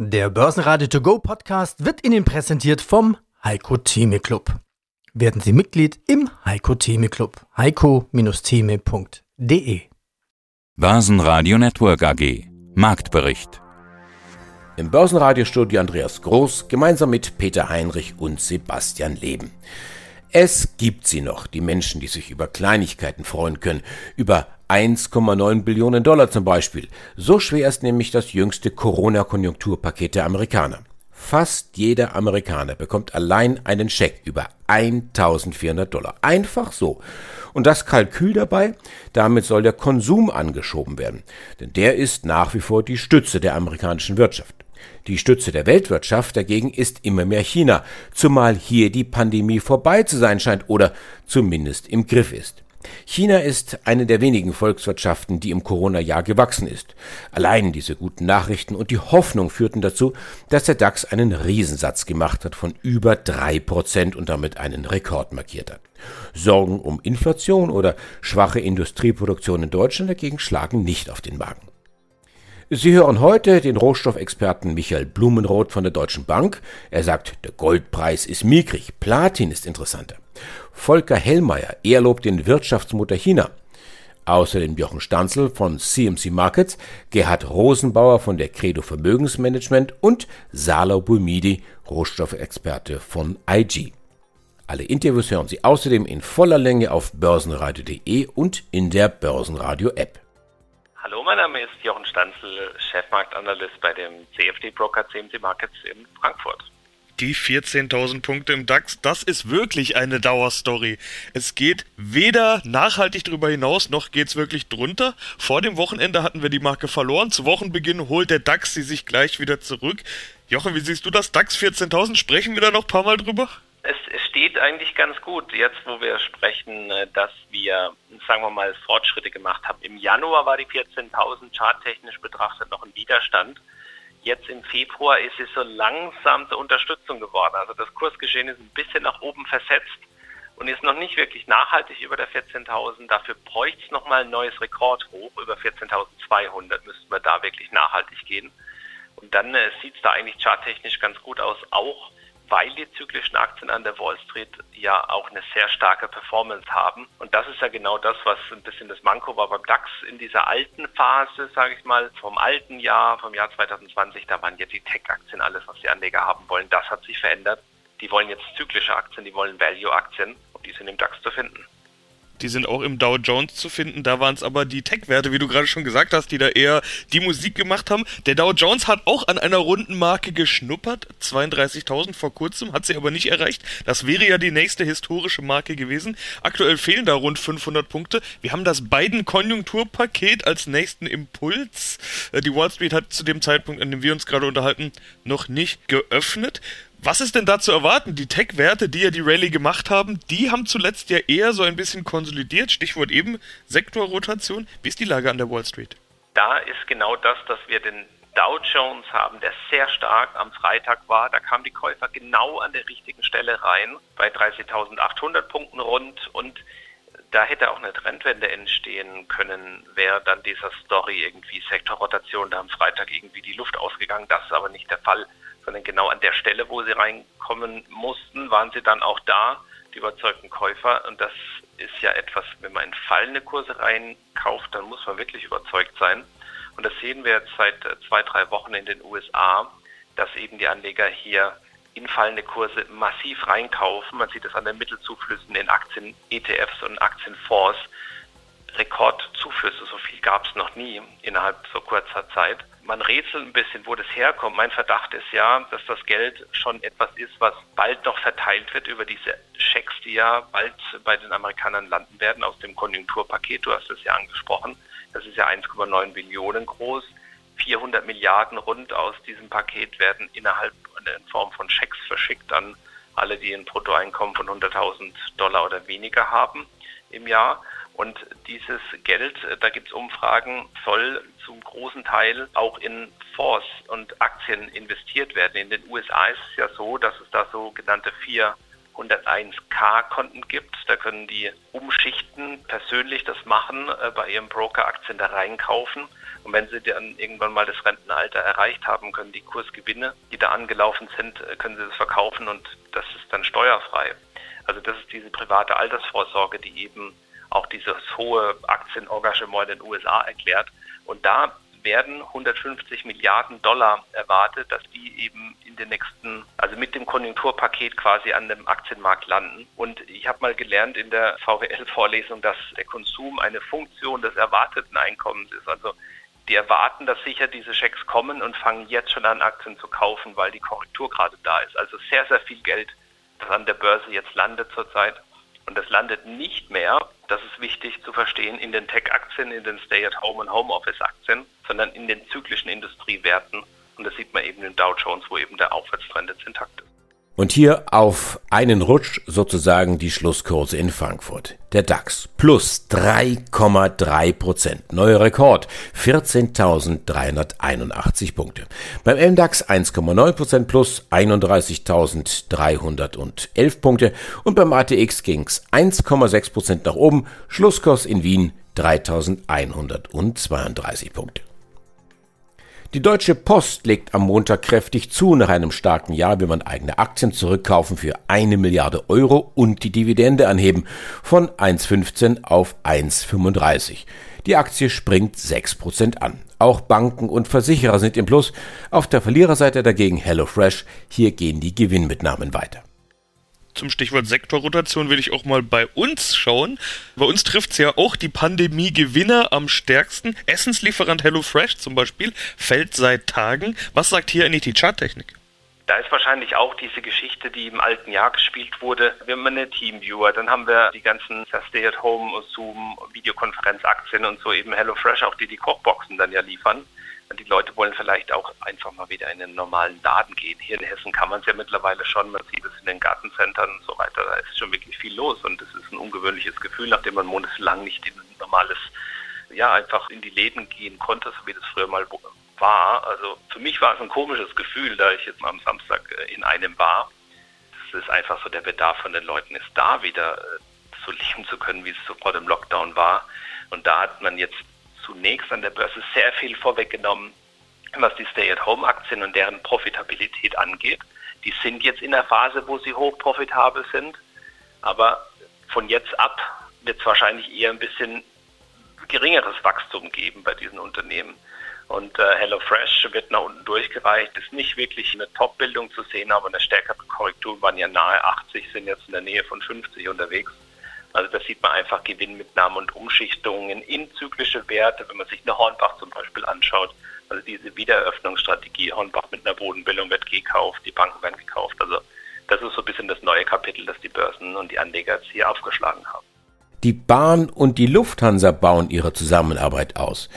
Der Börsenradio To Go Podcast wird Ihnen präsentiert vom Heiko Theme Club. Werden Sie Mitglied im Heiko Theme Club. heiko-theme.de Börsenradio Network AG Marktbericht Im Börsenradiostudio Andreas Groß gemeinsam mit Peter Heinrich und Sebastian Leben. Es gibt sie noch, die Menschen, die sich über Kleinigkeiten freuen können, über 1,9 Billionen Dollar zum Beispiel. So schwer ist nämlich das jüngste Corona-Konjunkturpaket der Amerikaner. Fast jeder Amerikaner bekommt allein einen Scheck über 1400 Dollar. Einfach so. Und das Kalkül dabei, damit soll der Konsum angeschoben werden. Denn der ist nach wie vor die Stütze der amerikanischen Wirtschaft. Die Stütze der Weltwirtschaft dagegen ist immer mehr China, zumal hier die Pandemie vorbei zu sein scheint oder zumindest im Griff ist. China ist eine der wenigen Volkswirtschaften, die im Corona-Jahr gewachsen ist. Allein diese guten Nachrichten und die Hoffnung führten dazu, dass der DAX einen Riesensatz gemacht hat von über drei Prozent und damit einen Rekord markiert hat. Sorgen um Inflation oder schwache Industrieproduktion in Deutschland dagegen schlagen nicht auf den Magen. Sie hören heute den Rohstoffexperten Michael Blumenroth von der Deutschen Bank. Er sagt, der Goldpreis ist mickrig, Platin ist interessanter. Volker Hellmeier, er lobt den Wirtschaftsmutter China. Außerdem Jochen Stanzel von CMC Markets, Gerhard Rosenbauer von der Credo Vermögensmanagement und Salo Bulmidi, Rohstoffexperte von IG. Alle Interviews hören Sie außerdem in voller Länge auf börsenradio.de und in der Börsenradio App. Hallo, mein Name ist Jochen Stanzel, Chefmarktanalyst bei dem CFD-Broker CMC Markets in Frankfurt. Die 14.000 Punkte im DAX, das ist wirklich eine Dauerstory. Es geht weder nachhaltig darüber hinaus, noch geht es wirklich drunter. Vor dem Wochenende hatten wir die Marke verloren. Zu Wochenbeginn holt der DAX sie sich gleich wieder zurück. Jochen, wie siehst du das? DAX 14.000, sprechen wir da noch ein paar Mal drüber? Es, es steht eigentlich ganz gut, jetzt wo wir sprechen, äh, dass wir, sagen wir mal, Fortschritte gemacht haben. Im Januar war die 14.000 charttechnisch betrachtet noch ein Widerstand. Jetzt im Februar ist es so langsam zur Unterstützung geworden. Also das Kursgeschehen ist ein bisschen nach oben versetzt und ist noch nicht wirklich nachhaltig über der 14.000. Dafür bräuchte es nochmal ein neues Rekordhoch. Über 14.200 müssten wir da wirklich nachhaltig gehen. Und dann äh, sieht es da eigentlich charttechnisch ganz gut aus, auch weil die zyklischen Aktien an der Wall Street ja auch eine sehr starke Performance haben. Und das ist ja genau das, was ein bisschen das Manko war beim DAX in dieser alten Phase, sage ich mal, vom alten Jahr, vom Jahr 2020. Da waren jetzt die Tech-Aktien alles, was die Anleger haben wollen. Das hat sich verändert. Die wollen jetzt zyklische Aktien, die wollen Value-Aktien und die sind im DAX zu finden. Die sind auch im Dow Jones zu finden. Da waren es aber die Tech-Werte, wie du gerade schon gesagt hast, die da eher die Musik gemacht haben. Der Dow Jones hat auch an einer runden Marke geschnuppert. 32.000 vor kurzem, hat sie aber nicht erreicht. Das wäre ja die nächste historische Marke gewesen. Aktuell fehlen da rund 500 Punkte. Wir haben das Biden-Konjunkturpaket als nächsten Impuls. Äh, die Wall Street hat zu dem Zeitpunkt, an dem wir uns gerade unterhalten, noch nicht geöffnet. Was ist denn da zu erwarten? Die Tech-Werte, die ja die Rallye gemacht haben, die haben zuletzt ja eher so ein bisschen konsolidiert. Stichwort eben Sektorrotation. Wie ist die Lage an der Wall Street? Da ist genau das, dass wir den Dow Jones haben, der sehr stark am Freitag war. Da kamen die Käufer genau an der richtigen Stelle rein, bei 30.800 Punkten rund. Und da hätte auch eine Trendwende entstehen können, wäre dann dieser Story irgendwie Sektorrotation da am Freitag irgendwie die Luft ausgegangen. Das ist aber nicht der Fall sondern genau an der Stelle, wo sie reinkommen mussten, waren sie dann auch da, die überzeugten Käufer. Und das ist ja etwas, wenn man in fallende Kurse reinkauft, dann muss man wirklich überzeugt sein. Und das sehen wir jetzt seit äh, zwei, drei Wochen in den USA, dass eben die Anleger hier in fallende Kurse massiv reinkaufen. Man sieht es an den Mittelzuflüssen in Aktien, ETFs und Aktienfonds. Rekordzuflüsse, so viel gab es noch nie innerhalb so kurzer Zeit man rätselt ein bisschen, wo das herkommt. Mein Verdacht ist ja, dass das Geld schon etwas ist, was bald noch verteilt wird über diese Schecks, die ja bald bei den Amerikanern landen werden aus dem Konjunkturpaket. Du hast es ja angesprochen. Das ist ja 1,9 Billionen groß. 400 Milliarden rund aus diesem Paket werden innerhalb in Form von Schecks verschickt an alle, die ein Bruttoeinkommen von 100.000 Dollar oder weniger haben im Jahr. Und dieses Geld, äh, da gibt es Umfragen, soll zum großen Teil auch in Fonds und Aktien investiert werden. In den USA ist es ja so, dass es da sogenannte vier 101k-Konten gibt. Da können die umschichten, persönlich das machen, äh, bei ihrem Broker Aktien da reinkaufen. Und wenn sie dann irgendwann mal das Rentenalter erreicht haben, können die Kursgewinne, die da angelaufen sind, äh, können sie das verkaufen und das ist dann steuerfrei. Also das ist diese private Altersvorsorge, die eben auch dieses hohe Aktienengagement in den USA erklärt. Und da werden 150 Milliarden Dollar erwartet, dass die eben in den nächsten, also mit dem Konjunkturpaket quasi an dem Aktienmarkt landen. Und ich habe mal gelernt in der VWL-Vorlesung, dass der Konsum eine Funktion des erwarteten Einkommens ist. Also die erwarten, dass sicher diese Schecks kommen und fangen jetzt schon an, Aktien zu kaufen, weil die Korrektur gerade da ist. Also sehr, sehr viel Geld, das an der Börse jetzt landet zurzeit. Und das landet nicht mehr, das ist wichtig zu verstehen, in den Tech-Aktien, in den Stay-at-Home- und Homeoffice-Aktien, sondern in den zyklischen Industriewerten. Und das sieht man eben in Dow Jones, wo eben der Aufwärtstrend jetzt intakt ist. Und hier auf einen Rutsch sozusagen die Schlusskurse in Frankfurt. Der DAX plus 3,3 Prozent. Neuer Rekord. 14.381 Punkte. Beim MDAX 1,9 Prozent plus 31.311 Punkte. Und beim ATX ging's 1,6 Prozent nach oben. Schlusskurs in Wien 3.132 Punkte. Die Deutsche Post legt am Montag kräftig zu. Nach einem starken Jahr will man eigene Aktien zurückkaufen für eine Milliarde Euro und die Dividende anheben von 1,15 auf 1,35. Die Aktie springt 6% an. Auch Banken und Versicherer sind im Plus. Auf der Verliererseite dagegen HelloFresh. Hier gehen die Gewinnmitnahmen weiter zum Stichwort Sektorrotation will ich auch mal bei uns schauen. Bei uns trifft es ja auch die Pandemie-Gewinner am stärksten. Essenslieferant HelloFresh zum Beispiel fällt seit Tagen. Was sagt hier eigentlich die Charttechnik? Da ist wahrscheinlich auch diese Geschichte, die im alten Jahr gespielt wurde. Wir haben eine Teamviewer, dann haben wir die ganzen Stay-at-Home, Zoom, Videokonferenzaktien und so eben HelloFresh, auch die die Kochboxen dann ja liefern. Die Leute wollen vielleicht auch einfach mal wieder in den normalen Laden gehen. Hier in Hessen kann man es ja mittlerweile schon. Man sieht es in den Gartencentern und so weiter. Da ist schon wirklich viel los und es ist ein ungewöhnliches Gefühl, nachdem man monatelang nicht in ein normales, ja, einfach in die Läden gehen konnte, so wie das früher mal war. Also für mich war es ein komisches Gefühl, da ich jetzt mal am Samstag äh, in einem war. Es ist einfach so, der Bedarf von den Leuten ist da, wieder äh, so leben zu können, wie es vor dem Lockdown war. Und da hat man jetzt zunächst an der Börse sehr viel vorweggenommen, was die Stay-at-Home-Aktien und deren Profitabilität angeht. Die sind jetzt in der Phase, wo sie hochprofitabel sind, aber von jetzt ab wird es wahrscheinlich eher ein bisschen geringeres Wachstum geben bei diesen Unternehmen. Und äh, HelloFresh wird nach unten durchgereicht, ist nicht wirklich eine Top-Bildung zu sehen, aber eine stärkere Korrektur waren ja nahe 80, sind jetzt in der Nähe von 50 unterwegs. Also da sieht man einfach Gewinnmitnahmen und Umschichtungen in zyklische Werte, wenn man sich eine Hornbach zum Beispiel anschaut. Also diese Wiedereröffnungsstrategie, Hornbach mit einer Bodenbildung wird gekauft, die Banken werden gekauft. Also das ist so ein bisschen das neue Kapitel, das die Börsen und die Anleger jetzt hier aufgeschlagen haben. Die Bahn und die Lufthansa bauen ihre Zusammenarbeit aus.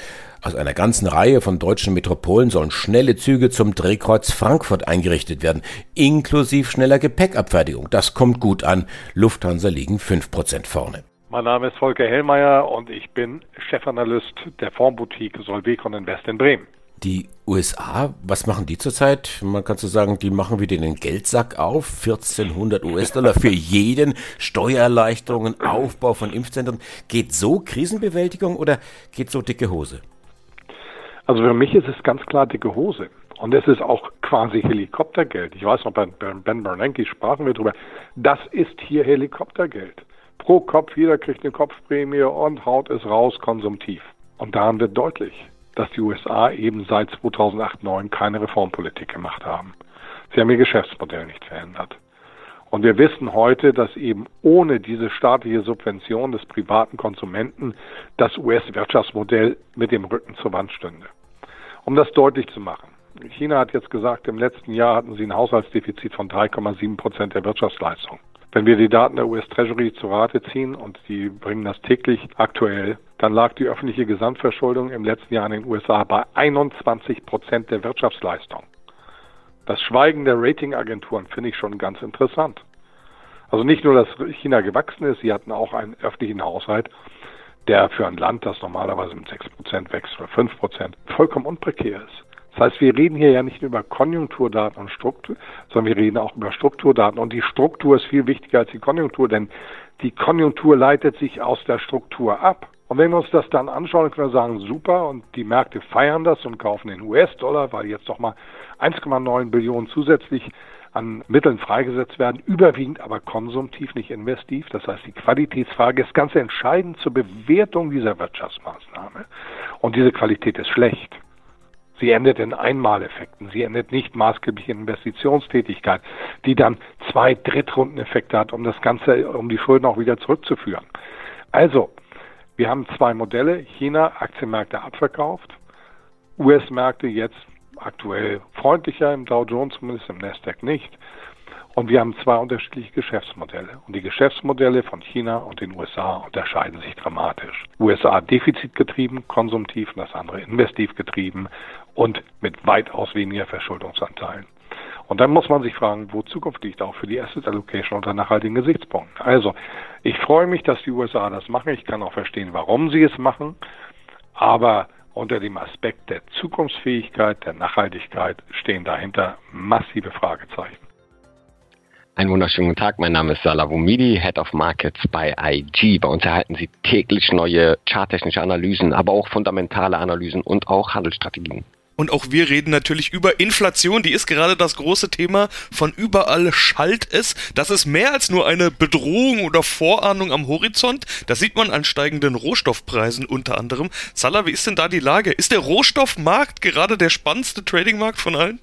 Aus einer ganzen Reihe von deutschen Metropolen sollen schnelle Züge zum Drehkreuz Frankfurt eingerichtet werden, inklusive schneller Gepäckabfertigung. Das kommt gut an. Lufthansa liegen 5% vorne. Mein Name ist Volker Hellmeier und ich bin Chefanalyst der Fondsboutique Solvecon Invest in Bremen. Die USA, was machen die zurzeit? Man kann so sagen, die machen wieder den Geldsack auf. 1400 US-Dollar für jeden, Steuererleichterungen, Aufbau von Impfzentren. Geht so Krisenbewältigung oder geht so dicke Hose? Also für mich ist es ganz klar dicke Hose. Und es ist auch quasi Helikoptergeld. Ich weiß noch, bei Ben Bernanke sprachen wir drüber. Das ist hier Helikoptergeld. Pro Kopf, jeder kriegt eine Kopfprämie und haut es raus konsumtiv. Und daran wird deutlich, dass die USA eben seit 2008, 2009 keine Reformpolitik gemacht haben. Sie haben ihr Geschäftsmodell nicht verändert. Und wir wissen heute, dass eben ohne diese staatliche Subvention des privaten Konsumenten das US-Wirtschaftsmodell mit dem Rücken zur Wand stünde. Um das deutlich zu machen. China hat jetzt gesagt, im letzten Jahr hatten sie ein Haushaltsdefizit von 3,7 Prozent der Wirtschaftsleistung. Wenn wir die Daten der US Treasury zu Rate ziehen und die bringen das täglich aktuell, dann lag die öffentliche Gesamtverschuldung im letzten Jahr in den USA bei 21 Prozent der Wirtschaftsleistung. Das Schweigen der Ratingagenturen finde ich schon ganz interessant. Also nicht nur, dass China gewachsen ist, sie hatten auch einen öffentlichen Haushalt, der für ein Land, das normalerweise mit 6% wächst oder 5%, vollkommen unprekär ist. Das heißt, wir reden hier ja nicht nur über Konjunkturdaten und Struktur, sondern wir reden auch über Strukturdaten. Und die Struktur ist viel wichtiger als die Konjunktur, denn die Konjunktur leitet sich aus der Struktur ab. Und wenn wir uns das dann anschauen, können wir sagen, super, und die Märkte feiern das und kaufen den US-Dollar, weil jetzt doch mal 1,9 Billionen zusätzlich an Mitteln freigesetzt werden, überwiegend aber konsumtiv, nicht investiv. Das heißt, die Qualitätsfrage ist ganz entscheidend zur Bewertung dieser Wirtschaftsmaßnahme. Und diese Qualität ist schlecht. Sie endet in Einmaleffekten. Sie endet nicht maßgeblich in Investitionstätigkeit, die dann zwei Drittrundeneffekte hat, um das Ganze, um die Schulden auch wieder zurückzuführen. Also, wir haben zwei Modelle. China Aktienmärkte abverkauft. US-Märkte jetzt aktuell freundlicher im Dow Jones, zumindest im Nasdaq nicht. Und wir haben zwei unterschiedliche Geschäftsmodelle. Und die Geschäftsmodelle von China und den USA unterscheiden sich dramatisch. USA defizitgetrieben, konsumtiv und das andere investiv getrieben und mit weitaus weniger Verschuldungsanteilen. Und dann muss man sich fragen, wo Zukunft liegt, auch für die Asset Allocation unter nachhaltigen Gesichtspunkten. Also, ich freue mich, dass die USA das machen. Ich kann auch verstehen, warum sie es machen. Aber unter dem Aspekt der Zukunftsfähigkeit, der Nachhaltigkeit stehen dahinter massive Fragezeichen. Einen wunderschönen guten Tag, mein Name ist Salah Wumidi, Head of Markets bei IG. Bei uns erhalten Sie täglich neue charttechnische Analysen, aber auch fundamentale Analysen und auch Handelsstrategien. Und auch wir reden natürlich über Inflation. Die ist gerade das große Thema. Von überall schallt es. Das ist mehr als nur eine Bedrohung oder Vorahnung am Horizont. Das sieht man an steigenden Rohstoffpreisen unter anderem. Salah, wie ist denn da die Lage? Ist der Rohstoffmarkt gerade der spannendste Tradingmarkt von allen?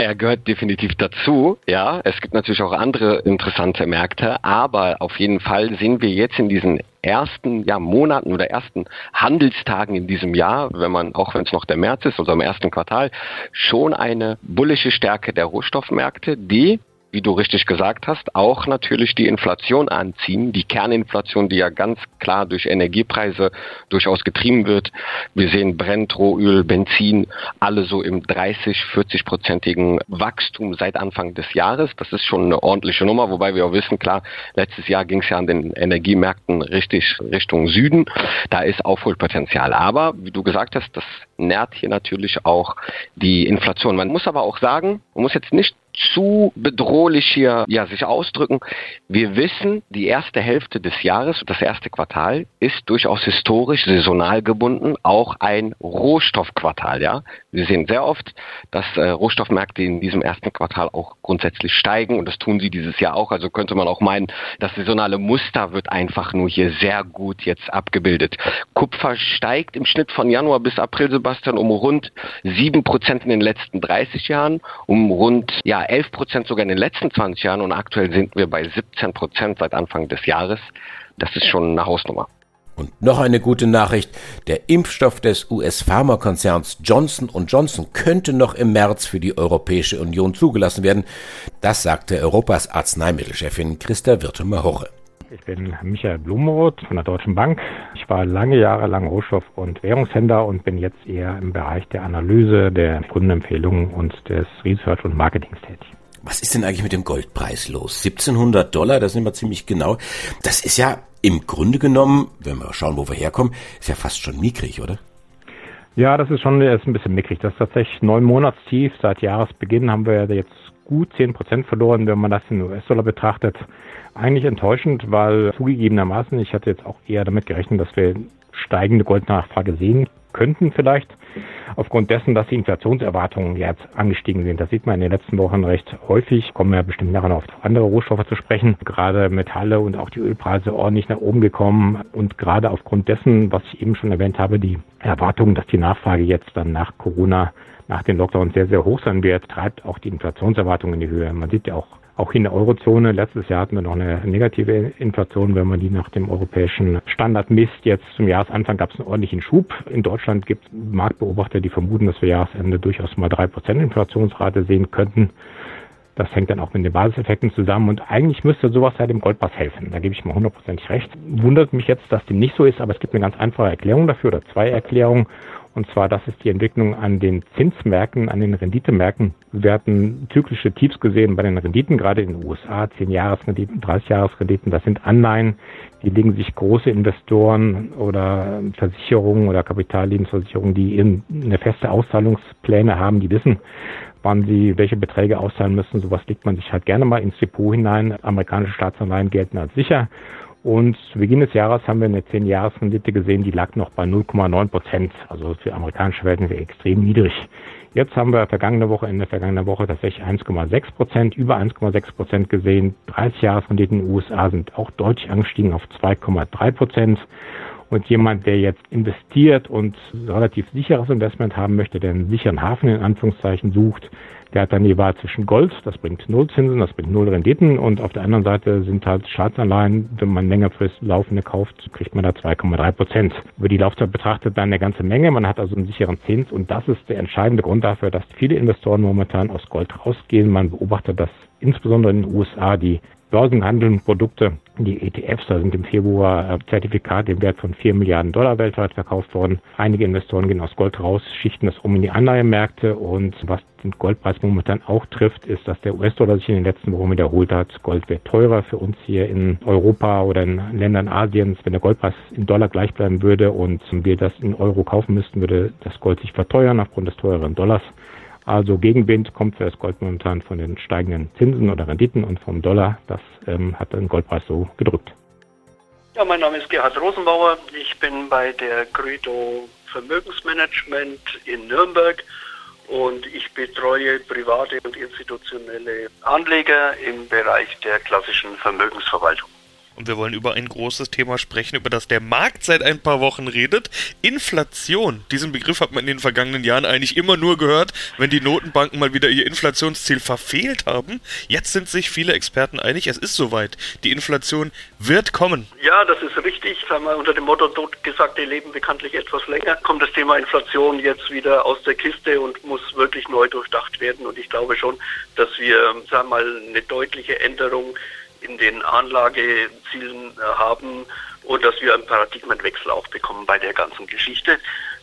Er gehört definitiv dazu, ja. Es gibt natürlich auch andere interessante Märkte, aber auf jeden Fall sehen wir jetzt in diesen ersten ja, Monaten oder ersten Handelstagen in diesem Jahr, wenn man, auch wenn es noch der März ist, also im ersten Quartal, schon eine bullische Stärke der Rohstoffmärkte, die wie du richtig gesagt hast, auch natürlich die Inflation anziehen, die Kerninflation, die ja ganz klar durch Energiepreise durchaus getrieben wird. Wir sehen Brent, Rohöl, Benzin, alle so im 30, 40-prozentigen Wachstum seit Anfang des Jahres. Das ist schon eine ordentliche Nummer, wobei wir auch wissen, klar, letztes Jahr ging es ja an den Energiemärkten richtig Richtung Süden. Da ist Aufholpotenzial. Aber, wie du gesagt hast, das nährt hier natürlich auch die Inflation. Man muss aber auch sagen, man muss jetzt nicht zu bedrohlich hier ja, sich ausdrücken. Wir wissen, die erste Hälfte des Jahres, das erste Quartal, ist durchaus historisch saisonal gebunden, auch ein Rohstoffquartal. Ja, wir sehen sehr oft, dass äh, Rohstoffmärkte in diesem ersten Quartal auch grundsätzlich steigen und das tun sie dieses Jahr auch. Also könnte man auch meinen, das saisonale Muster wird einfach nur hier sehr gut jetzt abgebildet. Kupfer steigt im Schnitt von Januar bis April, Sebastian, um rund sieben Prozent in den letzten 30 Jahren, um rund ja 11 Prozent sogar in den letzten 20 Jahren und aktuell sind wir bei 17 Prozent seit Anfang des Jahres. Das ist schon eine Hausnummer. Und noch eine gute Nachricht. Der Impfstoff des US-Pharmakonzerns Johnson Johnson könnte noch im März für die Europäische Union zugelassen werden. Das sagte Europas Arzneimittelchefin Christa Wirtumer-Hoche. Ich bin Michael Blumenroth von der Deutschen Bank. Ich war lange Jahre lang Rohstoff- und Währungshändler und bin jetzt eher im Bereich der Analyse, der Kundenempfehlungen und des Research und Marketings tätig. Was ist denn eigentlich mit dem Goldpreis los? 1700 Dollar, das sind wir ziemlich genau. Das ist ja im Grunde genommen, wenn wir schauen, wo wir herkommen, ist ja fast schon mickrig, oder? Ja, das ist schon ist ein bisschen mickrig. Das ist tatsächlich neun Monatstief. Seit Jahresbeginn haben wir jetzt gut 10 Prozent verloren, wenn man das in US-Dollar betrachtet. Eigentlich enttäuschend, weil zugegebenermaßen, ich hatte jetzt auch eher damit gerechnet, dass wir steigende Goldnachfrage sehen könnten vielleicht, aufgrund dessen, dass die Inflationserwartungen jetzt angestiegen sind. Das sieht man in den letzten Wochen recht häufig, kommen wir bestimmt nachher noch auf andere Rohstoffe zu sprechen. Gerade Metalle und auch die Ölpreise ordentlich nach oben gekommen und gerade aufgrund dessen, was ich eben schon erwähnt habe, die Erwartung, dass die Nachfrage jetzt dann nach Corona nach den Lockdowns sehr, sehr hoch sein wird, treibt auch die Inflationserwartung in die Höhe. Man sieht ja auch auch in der Eurozone, letztes Jahr hatten wir noch eine negative Inflation, wenn man die nach dem europäischen Standard misst. Jetzt zum Jahresanfang gab es einen ordentlichen Schub. In Deutschland gibt es Marktbeobachter, die vermuten, dass wir Jahresende durchaus mal drei Prozent Inflationsrate sehen könnten. Das hängt dann auch mit den Basiseffekten zusammen und eigentlich müsste sowas ja dem Goldpass helfen. Da gebe ich mal hundertprozentig recht. Wundert mich jetzt, dass dem nicht so ist, aber es gibt eine ganz einfache Erklärung dafür oder zwei Erklärungen. Und zwar, das ist die Entwicklung an den Zinsmärkten, an den Renditemärkten. Wir hatten zyklische Tiefs gesehen bei den Renditen, gerade in den USA, 10-Jahres-Renditen, 30-Jahres-Renditen. Das sind Anleihen, die legen sich große Investoren oder Versicherungen oder Kapitallebensversicherungen, die eine feste Auszahlungspläne haben, die wissen, wann sie welche Beträge auszahlen müssen. Sowas legt man sich halt gerne mal ins Depot hinein. Amerikanische Staatsanleihen gelten als sicher. Und zu Beginn des Jahres haben wir eine 10-Jahres-Rendite gesehen, die lag noch bei 0,9 Prozent. Also für amerikanische Verhältnisse extrem niedrig. Jetzt haben wir vergangene Woche, in der vergangenen Woche tatsächlich 1,6 Prozent, über 1,6 Prozent gesehen. 30-Jahres-Renditen in den USA sind auch deutlich angestiegen auf 2,3 Prozent. Und jemand, der jetzt investiert und relativ sicheres Investment haben möchte, der einen sicheren Hafen in Anführungszeichen sucht, der Wahl zwischen Gold, das bringt null Zinsen, das bringt null Renditen und auf der anderen Seite sind halt Staatsanleihen, wenn man längerfristig laufende kauft, kriegt man da 2,3 Prozent. Über die Laufzeit betrachtet dann eine ganze Menge, man hat also einen sicheren Zins und das ist der entscheidende Grund dafür, dass viele Investoren momentan aus Gold rausgehen. Man beobachtet, dass insbesondere in den USA die börsenhandelnden Produkte, die ETFs, da sind im Februar äh, Zertifikate im Wert von 4 Milliarden Dollar weltweit verkauft worden. Einige Investoren gehen aus Gold raus, schichten das um in die Anleihemärkte und was den Goldpreis momentan auch trifft, ist, dass der US-Dollar sich in den letzten Wochen wiederholt hat. Gold wird teurer für uns hier in Europa oder in Ländern Asiens. Wenn der Goldpreis im Dollar gleich bleiben würde und wir das in Euro kaufen müssten, würde das Gold sich verteuern aufgrund des teureren Dollars. Also Gegenwind kommt für das Gold momentan von den steigenden Zinsen oder Renditen und vom Dollar. Das ähm, hat den Goldpreis so gedrückt. Ja, mein Name ist Gerhard Rosenbauer. Ich bin bei der Credo Vermögensmanagement in Nürnberg und ich betreue private und institutionelle Anleger im Bereich der klassischen Vermögensverwaltung. Und wir wollen über ein großes Thema sprechen, über das der Markt seit ein paar Wochen redet. Inflation. Diesen Begriff hat man in den vergangenen Jahren eigentlich immer nur gehört, wenn die Notenbanken mal wieder ihr Inflationsziel verfehlt haben. Jetzt sind sich viele Experten einig, es ist soweit. Die Inflation wird kommen. Ja, das ist richtig. Sagen wir unter dem Motto Totgesagte leben bekanntlich etwas länger, kommt das Thema Inflation jetzt wieder aus der Kiste und muss wirklich neu durchdacht werden. Und ich glaube schon, dass wir, sagen wir mal, eine deutliche Änderung in den Anlagezielen äh, haben und dass wir einen Paradigmenwechsel auch bekommen bei der ganzen Geschichte.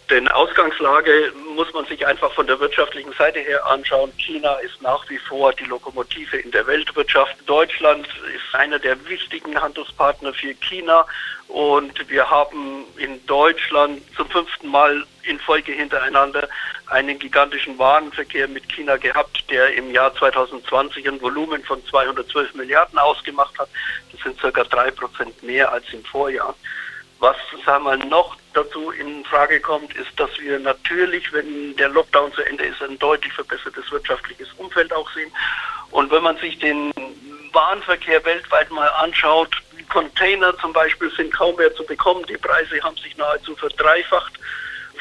Denn Ausgangslage muss man sich einfach von der wirtschaftlichen Seite her anschauen. China ist nach wie vor die Lokomotive in der Weltwirtschaft. Deutschland ist einer der wichtigen Handelspartner für China. Und wir haben in Deutschland zum fünften Mal in Folge hintereinander einen gigantischen Warenverkehr mit China gehabt, der im Jahr 2020 ein Volumen von 212 Milliarden ausgemacht hat. Das sind circa drei Prozent mehr als im Vorjahr. Was sagen wir noch dazu in Frage kommt, ist, dass wir natürlich, wenn der Lockdown zu Ende ist, ein deutlich verbessertes wirtschaftliches Umfeld auch sehen. Und wenn man sich den Warenverkehr weltweit mal anschaut, Container zum Beispiel sind kaum mehr zu bekommen, die Preise haben sich nahezu verdreifacht.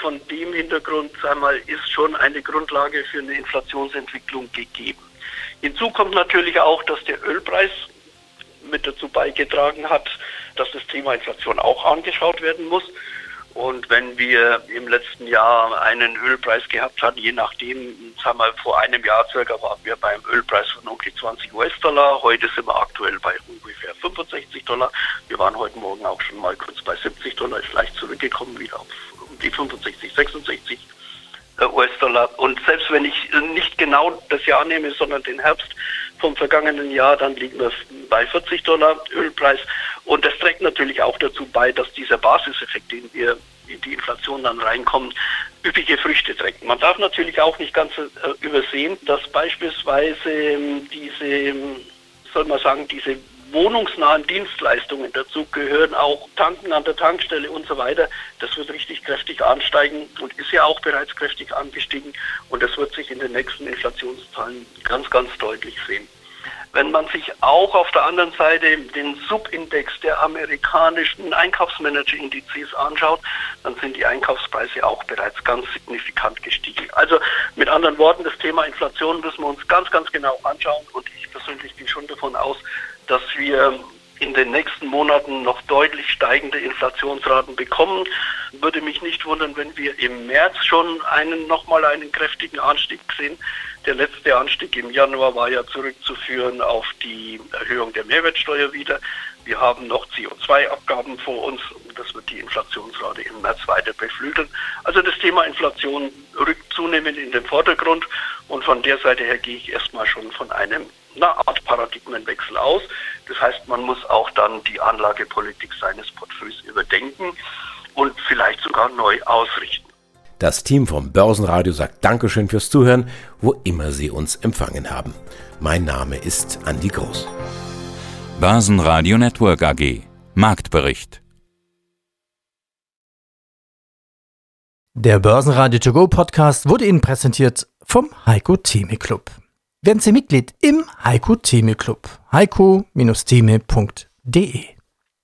Von dem Hintergrund, wir, ist schon eine Grundlage für eine Inflationsentwicklung gegeben. Hinzu kommt natürlich auch, dass der Ölpreis mit dazu beigetragen hat, dass das Thema Inflation auch angeschaut werden muss. Und wenn wir im letzten Jahr einen Ölpreis gehabt hatten, je nachdem, sagen wir, vor einem Jahr circa waren wir beim Ölpreis von ungefähr 20 US-Dollar. Heute sind wir aktuell bei ungefähr 65 Dollar. Wir waren heute Morgen auch schon mal kurz bei 70 Dollar, ist leicht zurückgekommen wieder auf die 65, 66 äh, US-Dollar. Und selbst wenn ich nicht genau das Jahr nehme, sondern den Herbst vom vergangenen Jahr, dann liegen wir bei 40 Dollar Ölpreis. Und das trägt natürlich auch dazu bei, dass dieser Basiseffekt, den wir in die Inflation dann reinkommen, üppige Früchte trägt. Man darf natürlich auch nicht ganz äh, übersehen, dass beispielsweise ähm, diese, ähm, soll man sagen, diese wohnungsnahen Dienstleistungen dazu gehören, auch Tanken an der Tankstelle und so weiter. Das wird richtig kräftig ansteigen und ist ja auch bereits kräftig angestiegen und das wird sich in den nächsten Inflationszahlen ganz, ganz deutlich sehen. Wenn man sich auch auf der anderen Seite den Subindex der amerikanischen Einkaufsmanager-Indizes anschaut, dann sind die Einkaufspreise auch bereits ganz signifikant gestiegen. Also mit anderen Worten, das Thema Inflation müssen wir uns ganz, ganz genau anschauen und ich persönlich gehe schon davon aus, dass wir in den nächsten Monaten noch deutlich steigende Inflationsraten bekommen. Würde mich nicht wundern, wenn wir im März schon einen nochmal einen kräftigen Anstieg sehen. Der letzte Anstieg im Januar war ja zurückzuführen auf die Erhöhung der Mehrwertsteuer wieder. Wir haben noch CO2-Abgaben vor uns. Das wird die Inflationsrate im März weiter beflügeln. Also das Thema Inflation rückt zunehmend in den Vordergrund. Und von der Seite her gehe ich erstmal schon von einem einer Art Paradigmenwechsel aus. Das heißt, man muss auch dann die Anlagepolitik seines Portfolios überdenken und vielleicht sogar neu ausrichten. Das Team vom Börsenradio sagt Dankeschön fürs Zuhören, wo immer Sie uns empfangen haben. Mein Name ist Andi Groß. Börsenradio Network AG. Marktbericht. Der Börsenradio To Go Podcast wurde Ihnen präsentiert vom Heiko Theme Club. Werden Sie Mitglied im Heiko Theme Club. heiko-theme.de